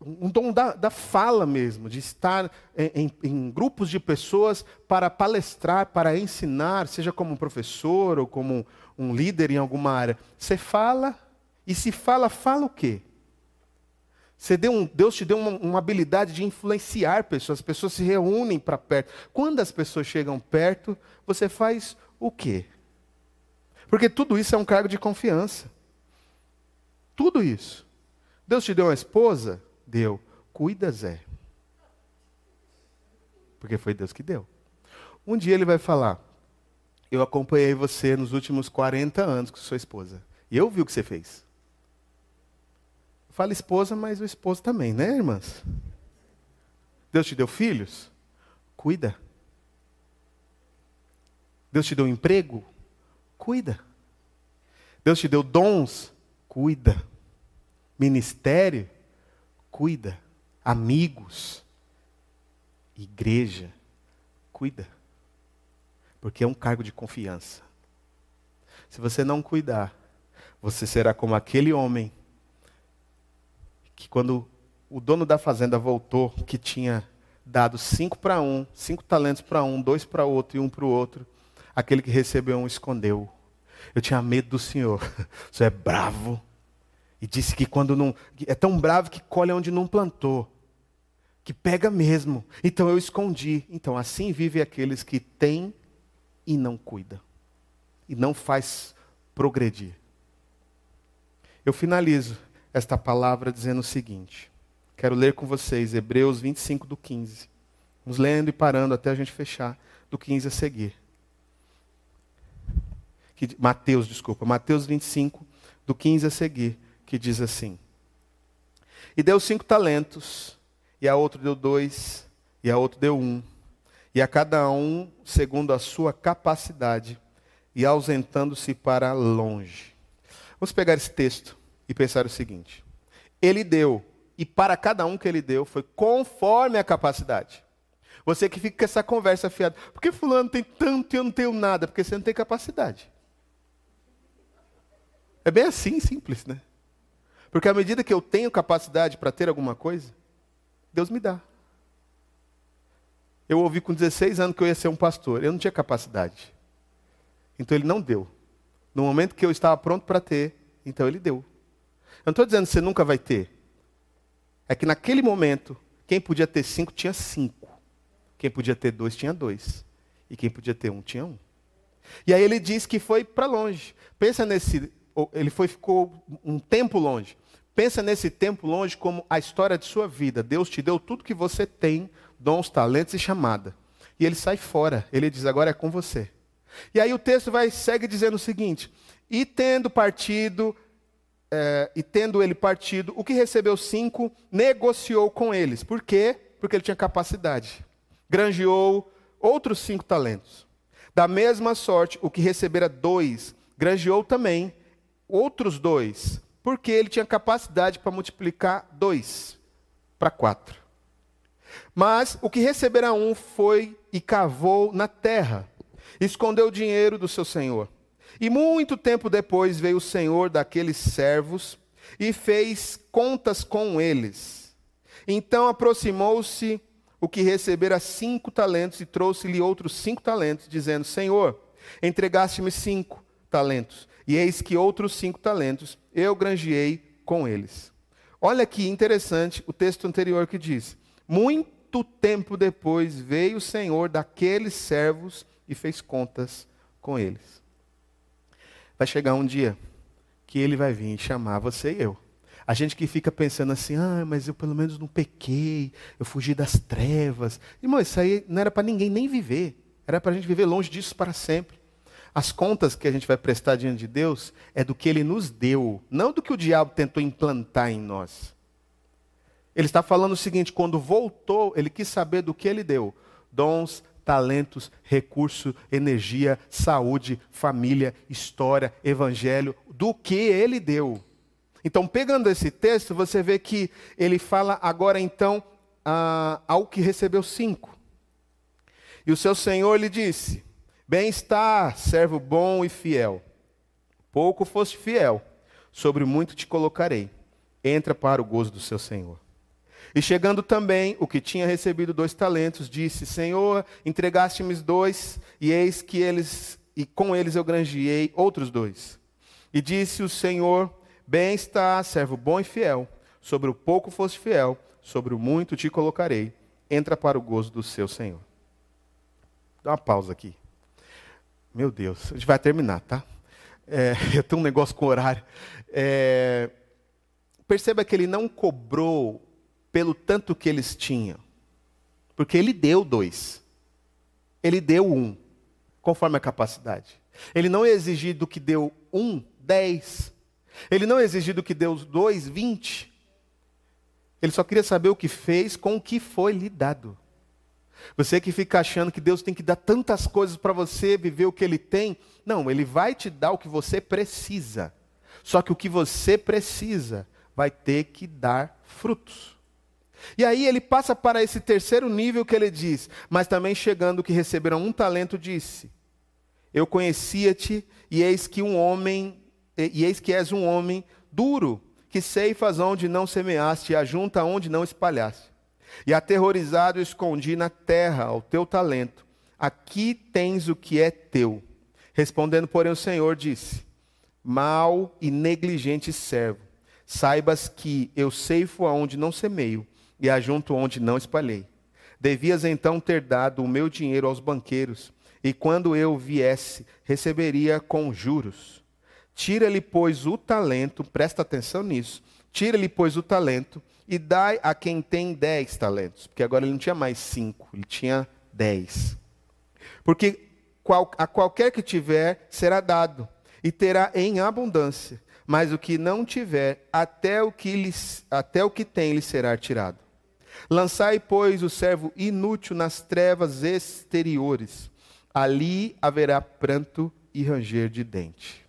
A: um dom da, da, fala mesmo, de estar em, em, grupos de pessoas para palestrar, para ensinar, seja como um professor ou como um líder em alguma área. Você fala, e se fala, fala o quê? Um, Deus te deu uma, uma habilidade de influenciar pessoas, as pessoas se reúnem para perto. Quando as pessoas chegam perto, você faz o quê? Porque tudo isso é um cargo de confiança. Tudo isso. Deus te deu uma esposa? Deu. Cuida, Zé. Porque foi Deus que deu. Um dia ele vai falar: Eu acompanhei você nos últimos 40 anos com sua esposa. E eu vi o que você fez. Fala esposa, mas o esposo também, né, irmãs? Deus te deu filhos? Cuida. Deus te deu emprego? Cuida. Deus te deu dons? Cuida. Ministério? Cuida. Amigos? Igreja? Cuida. Porque é um cargo de confiança. Se você não cuidar, você será como aquele homem que quando o dono da fazenda voltou, que tinha dado cinco para um, cinco talentos para um, dois para outro e um para o outro, aquele que recebeu um escondeu. Eu tinha medo do Senhor. O Senhor é bravo. E disse que quando não. É tão bravo que colhe onde não plantou. Que pega mesmo. Então eu escondi. Então assim vivem aqueles que têm e não cuida. E não faz progredir. Eu finalizo esta palavra dizendo o seguinte. Quero ler com vocês Hebreus 25 do 15. Vamos lendo e parando até a gente fechar do 15 a seguir. Que, Mateus, desculpa, Mateus 25 do 15 a seguir, que diz assim: E deu cinco talentos, e a outro deu dois, e a outro deu um, e a cada um segundo a sua capacidade, e ausentando-se para longe. Vamos pegar esse texto e pensar o seguinte: Ele deu, e para cada um que ele deu foi conforme a capacidade. Você que fica com essa conversa fiada, por que fulano tem tanto e eu não tenho nada? Porque você não tem capacidade. É bem assim, simples, né? Porque à medida que eu tenho capacidade para ter alguma coisa, Deus me dá. Eu ouvi com 16 anos que eu ia ser um pastor. Eu não tinha capacidade. Então ele não deu. No momento que eu estava pronto para ter, então ele deu. Eu não estou dizendo que você nunca vai ter. É que naquele momento, quem podia ter cinco tinha cinco. Quem podia ter dois tinha dois. E quem podia ter um tinha um. E aí ele diz que foi para longe. Pensa nesse. Ele foi, ficou um tempo longe. Pensa nesse tempo longe como a história de sua vida. Deus te deu tudo que você tem dons, talentos e chamada. E ele sai fora. Ele diz: agora é com você. E aí o texto vai segue dizendo o seguinte: e tendo partido, é, e tendo ele partido, o que recebeu cinco, negociou com eles. Por quê? Porque ele tinha capacidade. Granjeou outros cinco talentos. Da mesma sorte, o que recebera dois, granjeou também outros dois, porque ele tinha capacidade para multiplicar dois para quatro. Mas o que recebera um foi e cavou na terra, escondeu o dinheiro do seu senhor. E muito tempo depois veio o senhor daqueles servos e fez contas com eles. Então aproximou-se o que recebera cinco talentos e trouxe-lhe outros cinco talentos, dizendo: Senhor, entregaste-me cinco talentos, e eis que outros cinco talentos eu granjeei com eles. Olha que interessante o texto anterior que diz: muito tempo depois veio o Senhor daqueles servos e fez contas com eles. Vai chegar um dia que ele vai vir chamar você e eu. A gente que fica pensando assim, ah, mas eu pelo menos não pequei, eu fugi das trevas. Irmão, isso aí não era para ninguém nem viver. Era para a gente viver longe disso para sempre. As contas que a gente vai prestar diante de Deus é do que Ele nos deu, não do que o diabo tentou implantar em nós. Ele está falando o seguinte: quando voltou, ele quis saber do que ele deu: dons, talentos, recurso, energia, saúde, família, história, evangelho, do que ele deu. Então, pegando esse texto, você vê que ele fala agora então ao que recebeu cinco. E o seu senhor lhe disse: Bem está, servo bom e fiel. Pouco foste fiel, sobre muito te colocarei. Entra para o gozo do seu senhor. E chegando também o que tinha recebido dois talentos, disse: Senhor, entregaste-me dois, e eis que eles, e com eles eu granjeei outros dois. E disse o Senhor: Bem está, servo bom e fiel. Sobre o pouco foste fiel, sobre o muito te colocarei. Entra para o gozo do seu Senhor. Dá uma pausa aqui. Meu Deus, a gente vai terminar, tá? É, eu tenho um negócio com horário. É, perceba que ele não cobrou pelo tanto que eles tinham. Porque ele deu dois. Ele deu um, conforme a capacidade. Ele não exigiu do que deu um, dez. Ele não exigiu do que deu dois, vinte. Ele só queria saber o que fez com o que foi lhe dado. Você que fica achando que Deus tem que dar tantas coisas para você viver o que Ele tem. Não, Ele vai te dar o que você precisa. Só que o que você precisa vai ter que dar frutos. E aí ele passa para esse terceiro nível que ele diz, mas também chegando que receberam um talento, disse: Eu conhecia-te, e eis que um homem, e eis que és um homem duro, que ceifas onde não semeaste, e ajunta onde não espalhaste. E aterrorizado escondi na terra o teu talento. Aqui tens o que é teu. Respondendo, porém, o Senhor disse: Mal e negligente servo, saibas que eu ceifo aonde não semeio e ajunto onde não espalhei. Devias então ter dado o meu dinheiro aos banqueiros, e quando eu viesse, receberia com juros. Tira-lhe, pois, o talento, presta atenção nisso. Tira-lhe, pois, o talento e dai a quem tem dez talentos. Porque agora ele não tinha mais cinco, ele tinha dez. Porque a qualquer que tiver será dado, e terá em abundância. Mas o que não tiver, até o que, até o que tem lhe será tirado. Lançai, pois, o servo inútil nas trevas exteriores. Ali haverá pranto e ranger de dente.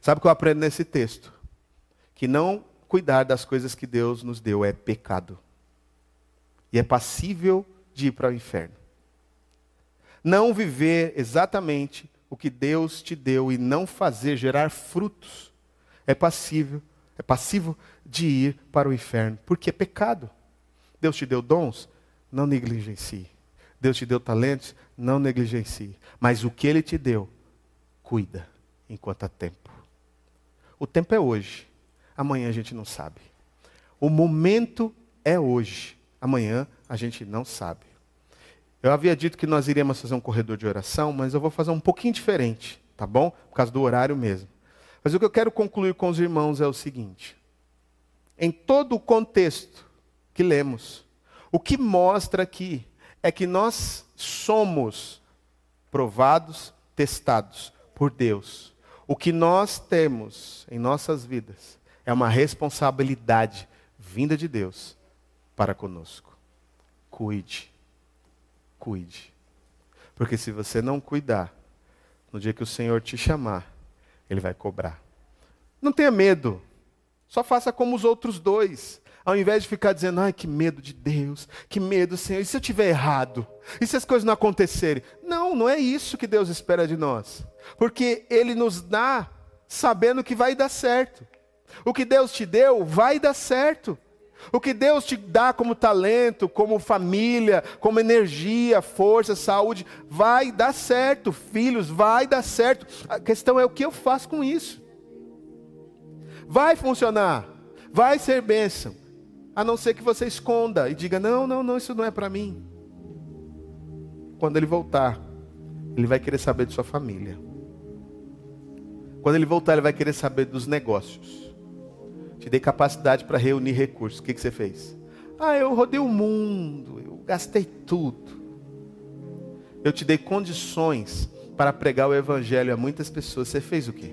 A: Sabe o que eu aprendo nesse texto? Que não cuidar das coisas que Deus nos deu é pecado. E é passível de ir para o inferno. Não viver exatamente o que Deus te deu e não fazer gerar frutos é passível, é passivo de ir para o inferno, porque é pecado. Deus te deu dons, não negligencie. Deus te deu talentos, não negligencie. Mas o que ele te deu, cuida enquanto há tempo. O tempo é hoje. Amanhã a gente não sabe. O momento é hoje. Amanhã a gente não sabe. Eu havia dito que nós iríamos fazer um corredor de oração, mas eu vou fazer um pouquinho diferente, tá bom? Por causa do horário mesmo. Mas o que eu quero concluir com os irmãos é o seguinte: em todo o contexto que lemos, o que mostra aqui é que nós somos provados, testados por Deus. O que nós temos em nossas vidas é uma responsabilidade vinda de Deus para conosco. Cuide. Cuide. Porque se você não cuidar, no dia que o Senhor te chamar, Ele vai cobrar. Não tenha medo. Só faça como os outros dois. Ao invés de ficar dizendo, ai, que medo de Deus, que medo, Senhor, e se eu estiver errado? E se as coisas não acontecerem? Não, não é isso que Deus espera de nós. Porque Ele nos dá sabendo que vai dar certo. O que Deus te deu vai dar certo. O que Deus te dá como talento, como família, como energia, força, saúde, vai dar certo. Filhos, vai dar certo. A questão é o que eu faço com isso. Vai funcionar, vai ser bênção, a não ser que você esconda e diga: não, não, não, isso não é para mim. Quando ele voltar, ele vai querer saber de sua família. Quando ele voltar, ele vai querer saber dos negócios. Te dei capacidade para reunir recursos. O que, que você fez? Ah, eu rodei o mundo, eu gastei tudo. Eu te dei condições para pregar o evangelho a muitas pessoas. Você fez o quê?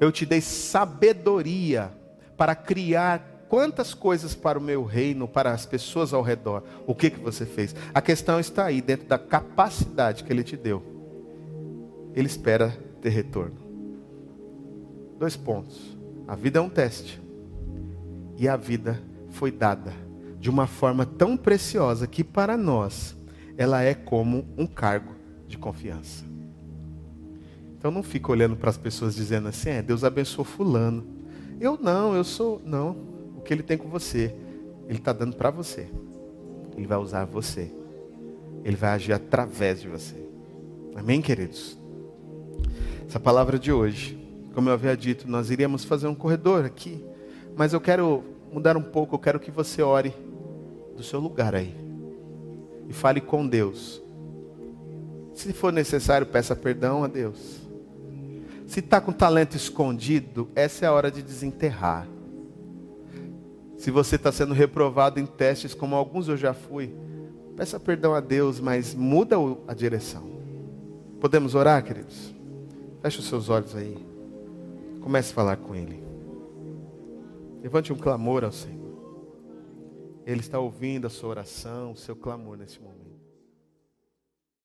A: Eu te dei sabedoria para criar quantas coisas para o meu reino, para as pessoas ao redor. O que que você fez? A questão está aí dentro da capacidade que ele te deu. Ele espera ter retorno. Dois pontos. A vida é um teste. E a vida foi dada de uma forma tão preciosa que para nós ela é como um cargo de confiança. Então não fica olhando para as pessoas dizendo assim, é, Deus abençoou fulano. Eu não, eu sou. Não. Que ele tem com você, ele está dando para você. Ele vai usar você. Ele vai agir através de você. Amém, queridos? Essa palavra de hoje, como eu havia dito, nós iríamos fazer um corredor aqui. Mas eu quero mudar um pouco, eu quero que você ore do seu lugar aí. E fale com Deus. Se for necessário, peça perdão a Deus. Se está com talento escondido, essa é a hora de desenterrar. Se você está sendo reprovado em testes, como alguns eu já fui, peça perdão a Deus, mas muda a direção. Podemos orar, queridos? Feche os seus olhos aí. Comece a falar com Ele. Levante um clamor ao Senhor. Ele está ouvindo a sua oração, o seu clamor nesse momento.